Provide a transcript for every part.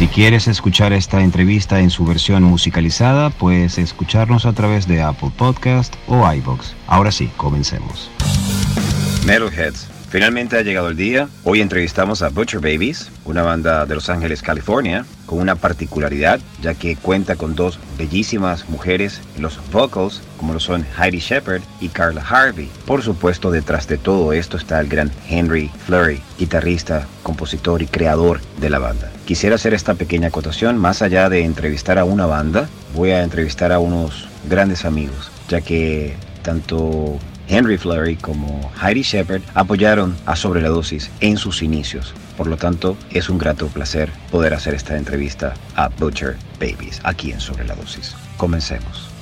Si quieres escuchar esta entrevista en su versión musicalizada, puedes escucharnos a través de Apple Podcast o iBox. Ahora sí, comencemos. Metalheads, finalmente ha llegado el día. Hoy entrevistamos a Butcher Babies, una banda de Los Ángeles, California, con una particularidad, ya que cuenta con dos bellísimas mujeres en los vocals, como lo son Heidi Shepard y Carla Harvey. Por supuesto, detrás de todo esto está el gran Henry Flurry, guitarrista, compositor y creador de la banda. Quisiera hacer esta pequeña acotación, más allá de entrevistar a una banda, voy a entrevistar a unos grandes amigos, ya que tanto Henry Flurry como Heidi Shepard apoyaron a Sobre la Dosis en sus inicios. Por lo tanto, es un grato placer poder hacer esta entrevista a Butcher Babies aquí en Sobre la Dosis. Comencemos.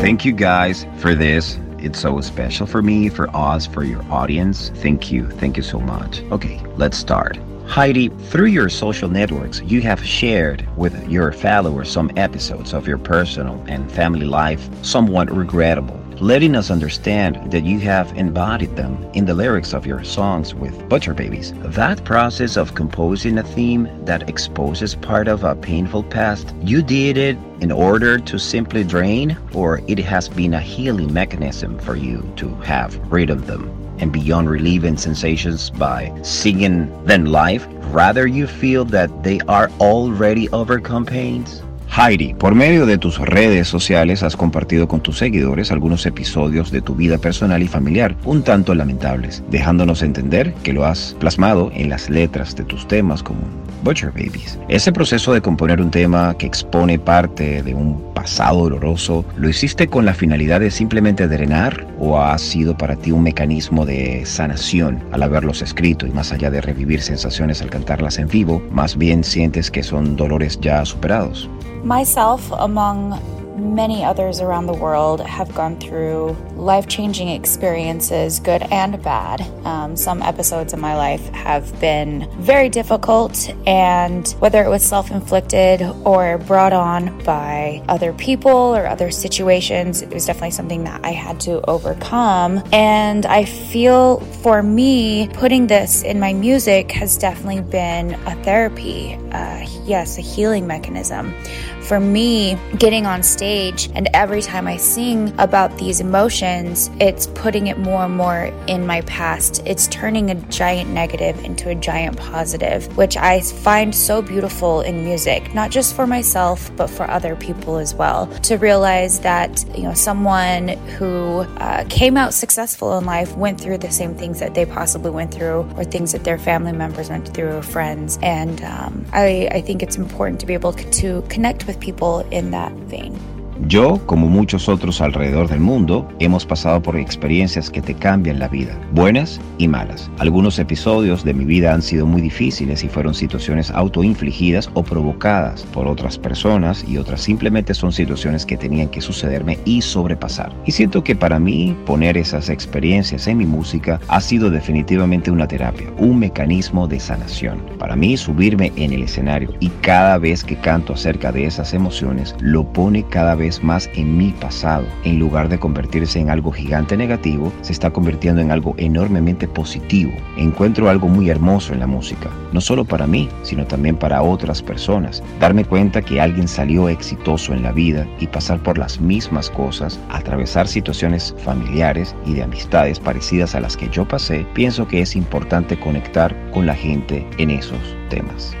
Thank you guys for this. It's so special for me, for us, for your audience. Thank you. Thank you so much. Okay, let's start. Heidi, through your social networks, you have shared with your followers some episodes of your personal and family life, somewhat regrettable letting us understand that you have embodied them in the lyrics of your songs with Butcher Babies. That process of composing a theme that exposes part of a painful past, you did it in order to simply drain, or it has been a healing mechanism for you to have rid of them? And beyond relieving sensations by singing them live, rather you feel that they are already overcome pains? Heidi, por medio de tus redes sociales has compartido con tus seguidores algunos episodios de tu vida personal y familiar, un tanto lamentables, dejándonos entender que lo has plasmado en las letras de tus temas como Butcher Babies. Ese proceso de componer un tema que expone parte de un pasado doloroso, ¿lo hiciste con la finalidad de simplemente drenar o ha sido para ti un mecanismo de sanación al haberlos escrito y más allá de revivir sensaciones al cantarlas en vivo, más bien sientes que son dolores ya superados? Myself, among many others around the world have gone through life changing experiences, good and bad. Um, some episodes in my life have been very difficult, and whether it was self inflicted or brought on by other people or other situations, it was definitely something that I had to overcome. And I feel for me, putting this in my music has definitely been a therapy. Uh, yes, a healing mechanism for me, getting on stage and every time I sing about these emotions, it's putting it more and more in my past. It's turning a giant negative into a giant positive, which I find so beautiful in music, not just for myself, but for other people as well. To realize that, you know, someone who uh, came out successful in life went through the same things that they possibly went through, or things that their family members went through, or friends. And um, I, I think it's important to be able to connect with with people in that vein. Yo, como muchos otros alrededor del mundo, hemos pasado por experiencias que te cambian la vida, buenas y malas. Algunos episodios de mi vida han sido muy difíciles y fueron situaciones autoinfligidas o provocadas por otras personas y otras simplemente son situaciones que tenían que sucederme y sobrepasar. Y siento que para mí poner esas experiencias en mi música ha sido definitivamente una terapia, un mecanismo de sanación. Para mí subirme en el escenario y cada vez que canto acerca de esas emociones lo pone cada vez más en mi pasado. En lugar de convertirse en algo gigante negativo, se está convirtiendo en algo enormemente positivo. Encuentro algo muy hermoso en la música, no solo para mí, sino también para otras personas. Darme cuenta que alguien salió exitoso en la vida y pasar por las mismas cosas, atravesar situaciones familiares y de amistades parecidas a las que yo pasé, pienso que es importante conectar con la gente en esos temas.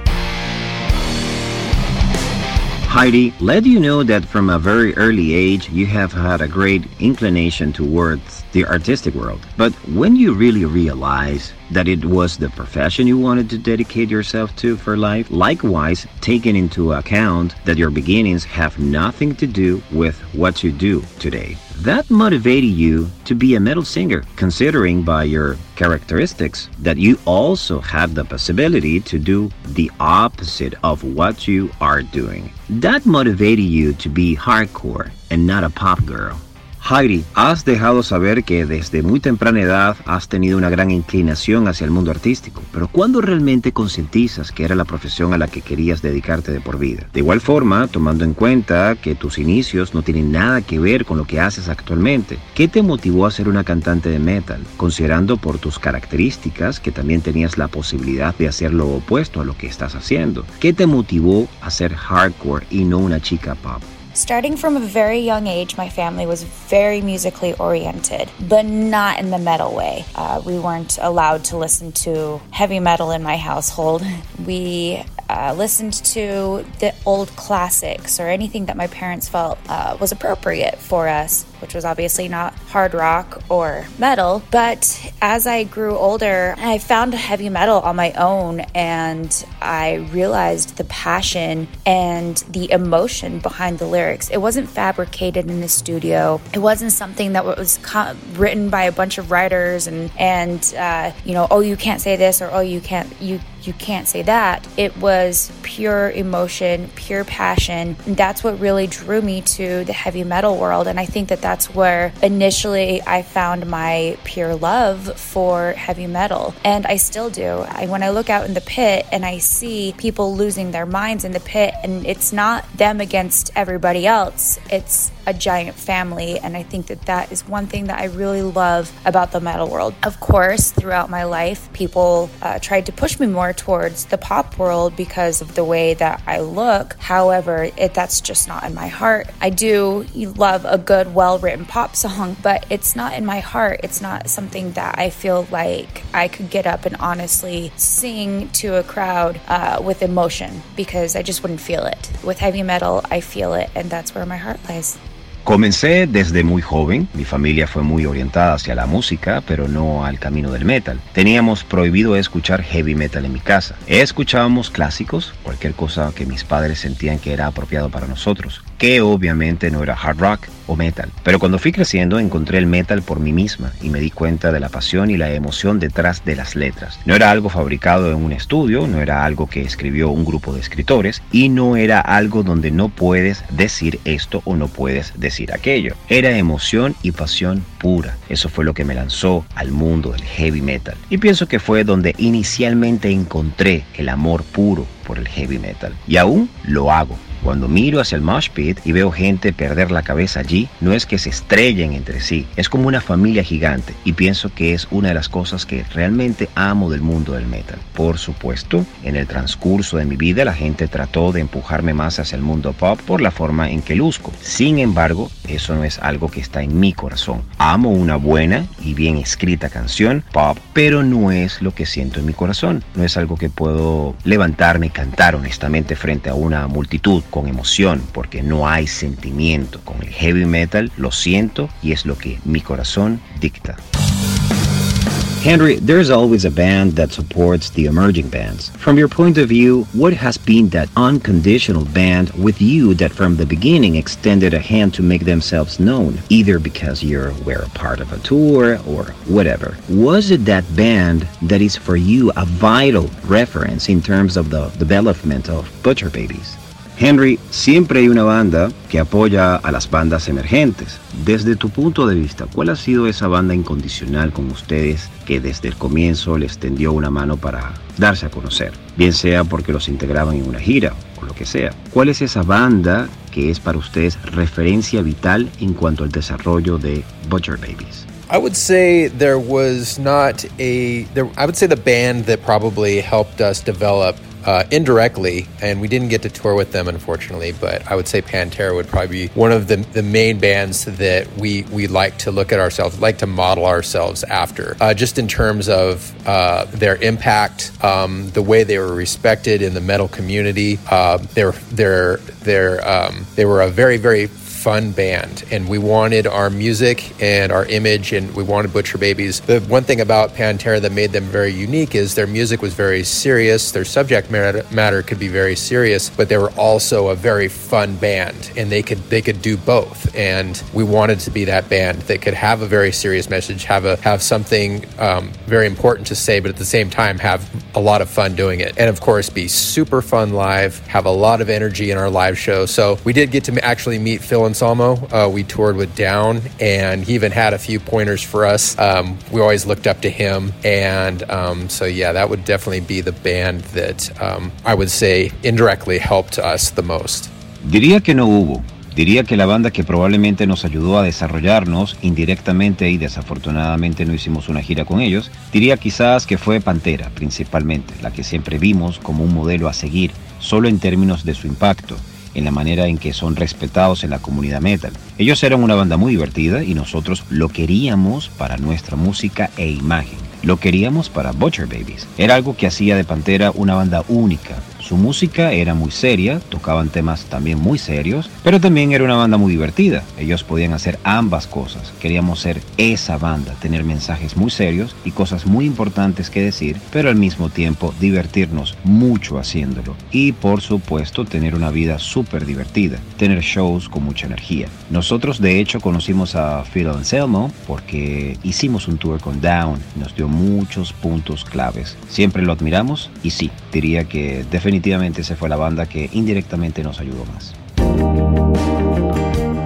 Heidi, let you know that from a very early age you have had a great inclination towards the artistic world. But when you really realize that it was the profession you wanted to dedicate yourself to for life, likewise taking into account that your beginnings have nothing to do with what you do today, that motivated you to be a metal singer, considering by your characteristics that you also have the possibility to do the opposite of what you are doing. That motivated you to be hardcore and not a pop girl. Heidi, has dejado saber que desde muy temprana edad has tenido una gran inclinación hacia el mundo artístico, pero ¿cuándo realmente concientizas que era la profesión a la que querías dedicarte de por vida? De igual forma, tomando en cuenta que tus inicios no tienen nada que ver con lo que haces actualmente, ¿qué te motivó a ser una cantante de metal, considerando por tus características que también tenías la posibilidad de hacer lo opuesto a lo que estás haciendo? ¿Qué te motivó a ser hardcore y no una chica pop? Starting from a very young age, my family was very musically oriented, but not in the metal way. Uh, we weren't allowed to listen to heavy metal in my household. We uh, listened to the old classics or anything that my parents felt uh, was appropriate for us, which was obviously not hard rock or metal. But as I grew older, I found heavy metal on my own and I realized the passion and the emotion behind the lyrics. It wasn't fabricated in the studio, it wasn't something that was co- written by a bunch of writers and, and uh, you know, oh, you can't say this or oh, you can't, you you can't say that. It was pure emotion, pure passion. And that's what really drew me to the heavy metal world. And I think that that's where initially I found my pure love for heavy metal. And I still do. I, when I look out in the pit and I see people losing their minds in the pit, and it's not them against everybody else, it's a giant family. And I think that that is one thing that I really love about the metal world. Of course, throughout my life, people uh, tried to push me more towards the pop world because of the way that I look. However, it, that's just not in my heart. I do love a good, well written pop song, but it's not in my heart. It's not something that I feel like I could get up and honestly sing to a crowd uh, with emotion because I just wouldn't feel it. With heavy metal, I feel it, and that's where my heart lies. Comencé desde muy joven, mi familia fue muy orientada hacia la música, pero no al camino del metal. Teníamos prohibido escuchar heavy metal en mi casa. Escuchábamos clásicos, cualquier cosa que mis padres sentían que era apropiado para nosotros, que obviamente no era hard rock o metal. Pero cuando fui creciendo encontré el metal por mí misma y me di cuenta de la pasión y la emoción detrás de las letras. No era algo fabricado en un estudio, no era algo que escribió un grupo de escritores y no era algo donde no puedes decir esto o no puedes decir decir aquello. Era emoción y pasión pura. Eso fue lo que me lanzó al mundo del heavy metal. Y pienso que fue donde inicialmente encontré el amor puro por el heavy metal. Y aún lo hago. Cuando miro hacia el mosh pit y veo gente perder la cabeza allí, no es que se estrellen entre sí, es como una familia gigante y pienso que es una de las cosas que realmente amo del mundo del metal. Por supuesto, en el transcurso de mi vida la gente trató de empujarme más hacia el mundo pop por la forma en que luzco. Sin embargo, eso no es algo que está en mi corazón. Amo una buena y bien escrita canción pop, pero no es lo que siento en mi corazón. No es algo que puedo levantarme y cantar honestamente frente a una multitud con emoción, porque no hay sentimiento. Con el heavy metal lo siento y es lo que mi corazón dicta. Henry, there's always a band that supports the emerging bands. From your point of view, what has been that unconditional band with you that from the beginning extended a hand to make themselves known, either because you were a part of a tour or whatever? Was it that band that is for you a vital reference in terms of the development of Butcher Babies? Henry, siempre hay una banda que apoya a las bandas emergentes. Desde tu punto de vista, ¿cuál ha sido esa banda incondicional con ustedes que desde el comienzo les tendió una mano para darse a conocer? Bien sea porque los integraban en una gira o lo que sea. ¿Cuál es esa banda que es para ustedes referencia vital en cuanto al desarrollo de Butcher Babies? I would say there was not a. There, I would say the band that probably helped us develop uh, indirectly, and we didn't get to tour with them, unfortunately. But I would say Pantera would probably be one of the, the main bands that we we like to look at ourselves, like to model ourselves after, uh, just in terms of uh, their impact, um, the way they were respected in the metal community. Uh, they're they're they're um, they were a very very fun band, and we wanted our music and our image, and we wanted Butcher Babies. The one thing about Pantera that made them very unique is their music was very serious. Their subject matter could be very serious, but they were also a very fun band, and they could they could do both. And we wanted to be that band that could have a very serious message, have a have something um, very important to say, but at the same time have a lot of fun doing it, and of course be super fun live, have a lot of energy in our live show. So we did get to actually meet Phil Anselmo. Uh, we toured with Down, and he even had a few pointers for us. Um, we always looked up to him, and um, so yeah, that would definitely be the band that um, I would say indirectly helped us the most. Diría que no hubo. Diría que la banda que probablemente nos ayudó a desarrollarnos indirectamente y desafortunadamente no hicimos una gira con ellos, diría quizás que fue Pantera principalmente, la que siempre vimos como un modelo a seguir, solo en términos de su impacto, en la manera en que son respetados en la comunidad metal. Ellos eran una banda muy divertida y nosotros lo queríamos para nuestra música e imagen. Lo queríamos para Butcher Babies. Era algo que hacía de Pantera una banda única, su música era muy seria, tocaban temas también muy serios, pero también era una banda muy divertida. Ellos podían hacer ambas cosas. Queríamos ser esa banda, tener mensajes muy serios y cosas muy importantes que decir, pero al mismo tiempo divertirnos mucho haciéndolo. Y por supuesto tener una vida súper divertida, tener shows con mucha energía. Nosotros de hecho conocimos a Phil Anselmo porque hicimos un tour con Down, nos dio muchos puntos claves. Siempre lo admiramos y sí, diría que definitivamente esa fue la banda que indirectamente nos ayudó más.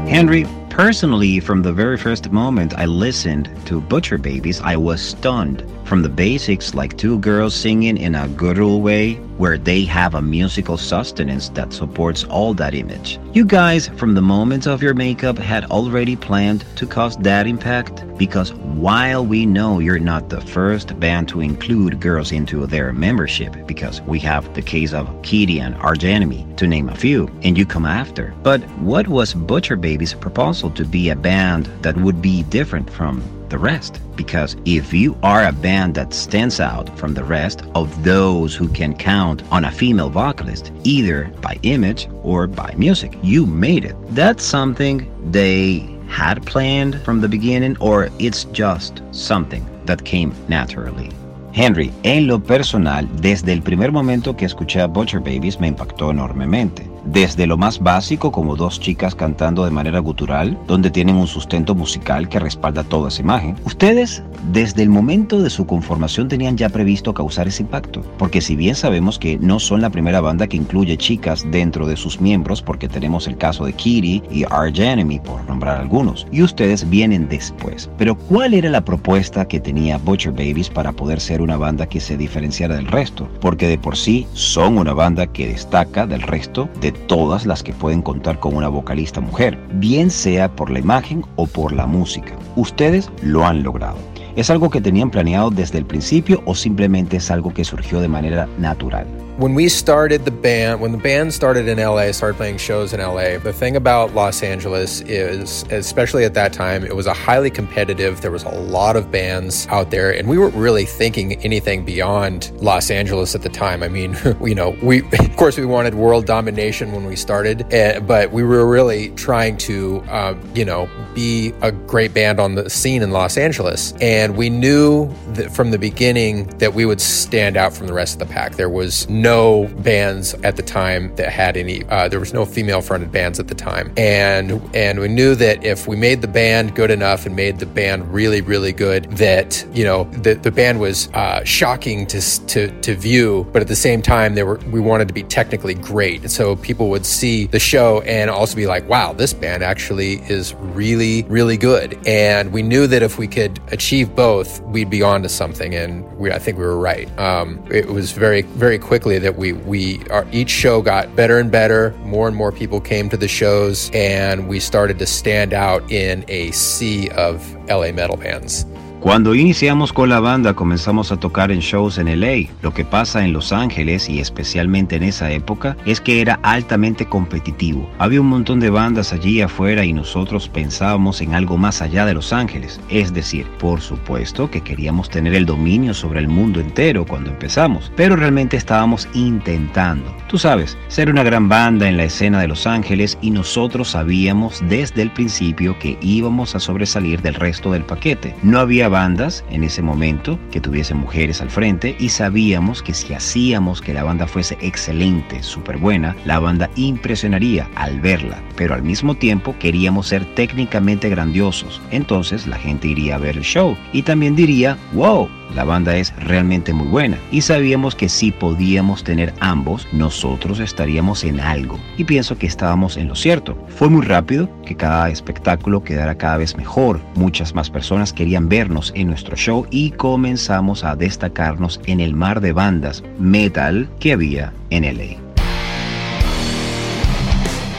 Henry, personally, from the very first moment I listened to Butcher Babies, I was stunned. From the basics, like two girls singing in a guttural way, where they have a musical sustenance that supports all that image. You guys, from the moment of your makeup, had already planned to cause that impact? Because while we know you're not the first band to include girls into their membership, because we have the case of Kitty and Arch to name a few, and you come after. But what was Butcher Baby's proposal to be a band that would be different from the rest. Because if you are a band that stands out from the rest of those who can count on a female vocalist, either by image or by music, you made it. That's something they had planned from the beginning, or it's just something that came naturally. Henry, en lo personal, desde el primer momento que escuché a Butcher Babies me impactó enormemente. Desde lo más básico como dos chicas cantando de manera gutural, donde tienen un sustento musical que respalda toda esa imagen. Ustedes desde el momento de su conformación tenían ya previsto causar ese impacto, porque si bien sabemos que no son la primera banda que incluye chicas dentro de sus miembros, porque tenemos el caso de Kitty y Arch Enemy, por nombrar algunos, y ustedes vienen después. Pero ¿cuál era la propuesta que tenía Butcher Babies para poder ser una banda que se diferenciara del resto? Porque de por sí son una banda que destaca del resto de todas las que pueden contar con una vocalista mujer, bien sea por la imagen o por la música. Ustedes lo han logrado. ¿Es algo que tenían planeado desde el principio o simplemente es algo que surgió de manera natural? When we started the band, when the band started in LA, started playing shows in LA, the thing about Los Angeles is, especially at that time, it was a highly competitive, there was a lot of bands out there, and we weren't really thinking anything beyond Los Angeles at the time. I mean, you know, we, of course, we wanted world domination when we started, eh, but we were really trying to, uh, you know, be a great band on the scene in Los Angeles. And we knew that from the beginning that we would stand out from the rest of the pack. There was no no bands at the time that had any. Uh, there was no female-fronted bands at the time, and and we knew that if we made the band good enough and made the band really really good, that you know the the band was uh, shocking to to to view, but at the same time they were we wanted to be technically great, and so people would see the show and also be like, wow, this band actually is really really good, and we knew that if we could achieve both, we'd be on to something, and we I think we were right. Um, it was very very quickly that we we our, each show got better and better. More and more people came to the shows, and we started to stand out in a sea of LA metal bands. Cuando iniciamos con la banda comenzamos a tocar en shows en LA. Lo que pasa en Los Ángeles y especialmente en esa época es que era altamente competitivo. Había un montón de bandas allí afuera y nosotros pensábamos en algo más allá de Los Ángeles. Es decir, por supuesto que queríamos tener el dominio sobre el mundo entero cuando empezamos, pero realmente estábamos intentando. Tú sabes, ser una gran banda en la escena de Los Ángeles y nosotros sabíamos desde el principio que íbamos a sobresalir del resto del paquete. No había bandas en ese momento que tuviesen mujeres al frente y sabíamos que si hacíamos que la banda fuese excelente, súper buena, la banda impresionaría al verla, pero al mismo tiempo queríamos ser técnicamente grandiosos, entonces la gente iría a ver el show y también diría, wow, la banda es realmente muy buena y sabíamos que si podíamos tener ambos, nosotros estaríamos en algo. Y pienso que estábamos en lo cierto. Fue muy rápido que cada espectáculo quedara cada vez mejor. Muchas más personas querían vernos en nuestro show y comenzamos a destacarnos en el mar de bandas metal que había en LA.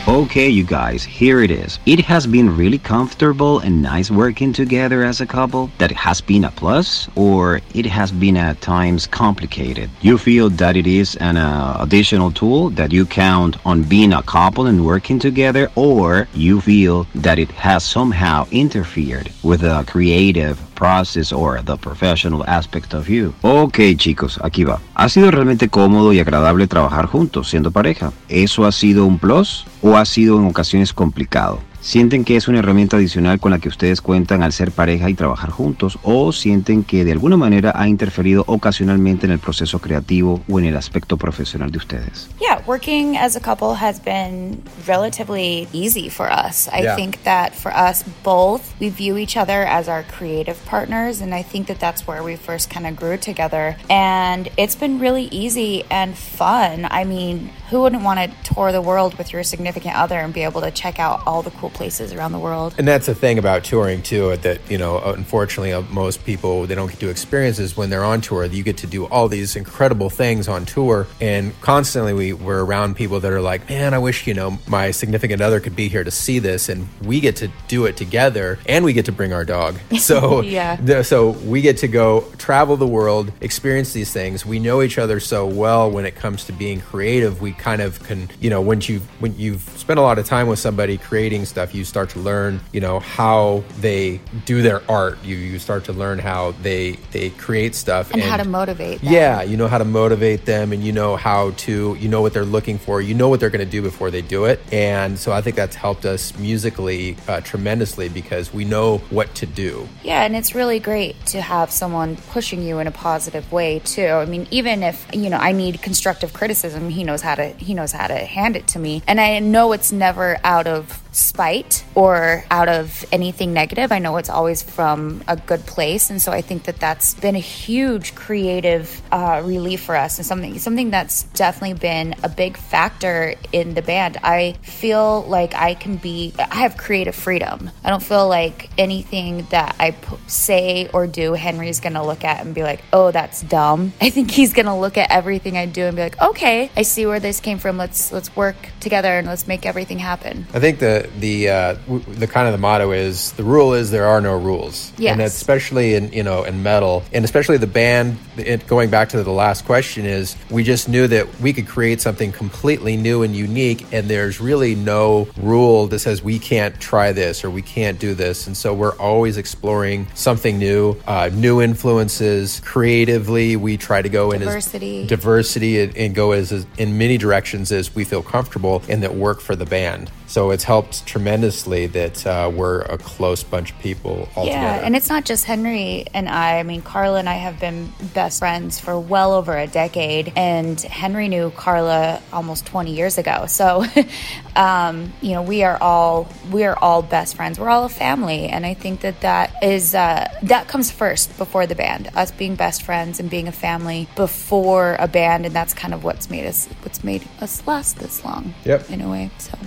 Okay, you guys, here it is. It has been really comfortable and nice working together as a couple. That has been a plus, or it has been at times complicated. You feel that it is an uh, additional tool that you count on being a couple and working together, or you feel that it has somehow interfered with the creative process or the professional aspect of you. Ok chicos, aquí va. ¿Ha sido realmente cómodo y agradable trabajar juntos siendo pareja? ¿Eso ha sido un plus o ha sido en ocasiones complicado? ¿Sienten que es una herramienta adicional con la que ustedes cuentan al ser pareja y trabajar juntos? ¿O sienten que de alguna manera ha interferido ocasionalmente en el proceso creativo o en el aspecto profesional de ustedes? Yeah, working as a couple has been relatively easy for us. I Yeah. think that for us both, we view each other as our creative partners, and I think that that's where we first kind of grew together. And it's been really easy and fun. I mean, who wouldn't want to tour the world with your significant other and be able to check out all the cool places around the world? And that's the thing about touring too. That you know, unfortunately, uh, most people they don't get to experience is when they're on tour. You get to do all these incredible things on tour, and constantly we we're around people that are like, man, I wish you know my significant other could be here to see this, and we get to do it together, and we get to bring our dog. So Yeah. the- so we get to go travel the world, experience these things. We know each other so well when it comes to being creative. We kind of can, you know, when you when you've spent a lot of time with somebody creating stuff, you start to learn, you know, how they do their art. You you start to learn how they they create stuff And, how to motivate them. yeah, you know how to motivate them and you know how to you know what they're looking for. You know what they're going to do before they do it. And so I think that's helped us musically uh, tremendously because we know what to do. Yeah, and it's really great to have someone pushing you in a positive way too. I mean, even if, you know, I need constructive criticism, he knows how to he knows how to hand it to me. And I know it's never out of spite or out of anything negative. I know it's always from a good place, and so I think that that's been a huge creative uh, relief for us, and something something that's definitely been a big factor in the band. I feel like I can be, I have creative freedom. I don't feel like anything that I p- say or do, Henry's gonna look at and be like, "Oh, that's dumb." I think he's gonna look at everything I do and be like, "Okay, I see where this came from. Let's let's work together and let's make everything happen." I think the the uh, w- the kind of the motto is the rule is there are no rules, Yes. and especially in you know in metal, and especially the band. It, going back to the last question is we just knew that we could create something completely new and unique, and there's really no rule that says we can't try this or we can't do this, and so we're always exploring something new, uh, new influences. Creatively, we try to go in as Diversity. diversity and, and go as, as in many directions as we feel comfortable and that work for the band. So it's helped tremendously that uh, we're a close bunch of people all Yeah, together. and it's not just Henry and I. I mean, Carla and I have been best friends for well over a decade, and Henry knew Carla almost 20 years ago. So, um, you know, we are all we are all best friends. We're all a family, and I think that that is uh, that comes first before the band. Us being best friends and being a family before a band, and that's kind of what's made us what's made us last this long. Yep. In a way, so.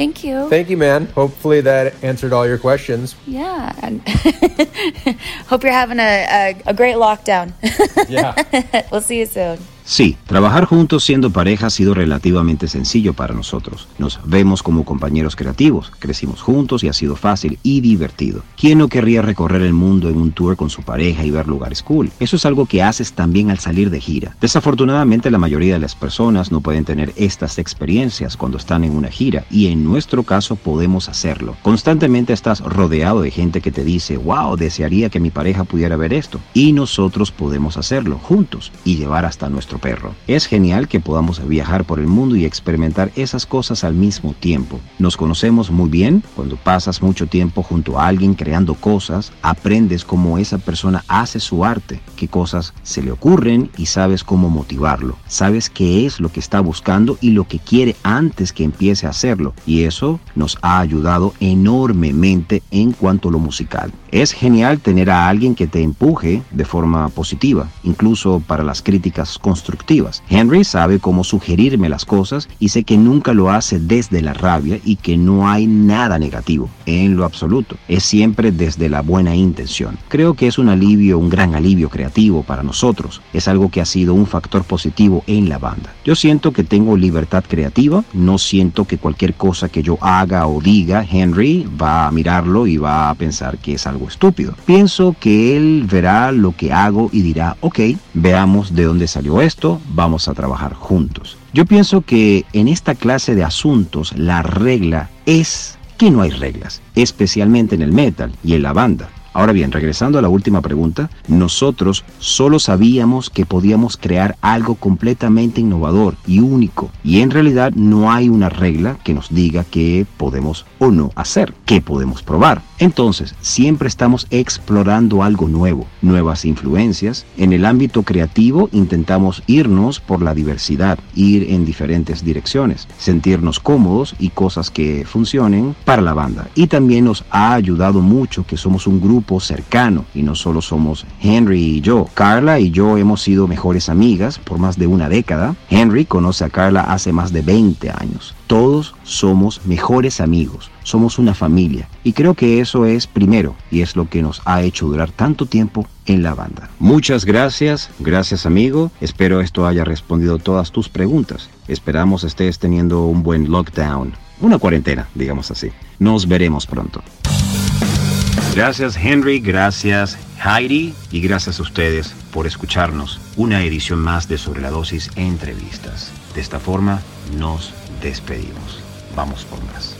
Thank you. Thank you, man. Hopefully that answered all your questions. Yeah, and hope you're having a, a, a great lockdown. Yeah. we'll see you soon. Sí, trabajar juntos siendo pareja ha sido relativamente sencillo para nosotros. Nos vemos como compañeros creativos, crecimos juntos y ha sido fácil y divertido. ¿Quién no querría recorrer el mundo en un tour con su pareja y ver lugares cool? Eso es algo que haces también al salir de gira. Desafortunadamente la mayoría de las personas no pueden tener estas experiencias cuando están en una gira y en nuestro caso podemos hacerlo. Constantemente estás rodeado de gente que te dice, wow, desearía que mi pareja pudiera ver esto. Y nosotros podemos hacerlo juntos y llevar hasta nuestro perro. Es genial que podamos viajar por el mundo y experimentar esas cosas al mismo tiempo. Nos conocemos muy bien, cuando pasas mucho tiempo junto a alguien creando cosas, aprendes cómo esa persona hace su arte, qué cosas se le ocurren y sabes cómo motivarlo. Sabes qué es lo que está buscando y lo que quiere antes que empiece a hacerlo. Y eso nos ha ayudado enormemente en cuanto a lo musical. Es genial tener a alguien que te empuje de forma positiva, incluso para las críticas constructivas. Henry sabe cómo sugerirme las cosas y sé que nunca lo hace desde la rabia y que no hay nada negativo, en lo absoluto. Es siempre desde la buena intención. Creo que es un alivio, un gran alivio creativo para nosotros. Es algo que ha sido un factor positivo en la banda. Yo siento que tengo libertad creativa, no siento que cualquier cosa que yo haga o diga, Henry va a mirarlo y va a pensar que es algo estúpido. Pienso que él verá lo que hago y dirá, ok, veamos de dónde salió esto, vamos a trabajar juntos. Yo pienso que en esta clase de asuntos la regla es que no hay reglas, especialmente en el metal y en la banda. Ahora bien, regresando a la última pregunta, nosotros solo sabíamos que podíamos crear algo completamente innovador y único. Y en realidad no hay una regla que nos diga qué podemos o no hacer, qué podemos probar. Entonces, siempre estamos explorando algo nuevo, nuevas influencias. En el ámbito creativo intentamos irnos por la diversidad, ir en diferentes direcciones, sentirnos cómodos y cosas que funcionen para la banda. Y también nos ha ayudado mucho que somos un grupo cercano y no solo somos Henry y yo. Carla y yo hemos sido mejores amigas por más de una década. Henry conoce a Carla hace más de 20 años. Todos somos mejores amigos, somos una familia y creo que eso es primero y es lo que nos ha hecho durar tanto tiempo en la banda. Muchas gracias, gracias amigo, espero esto haya respondido todas tus preguntas. Esperamos estés teniendo un buen lockdown, una cuarentena, digamos así. Nos veremos pronto. Gracias Henry, gracias Heidi y gracias a ustedes por escucharnos. Una edición más de Sobre la Dosis Entrevistas. De esta forma nos despedimos. Vamos por más.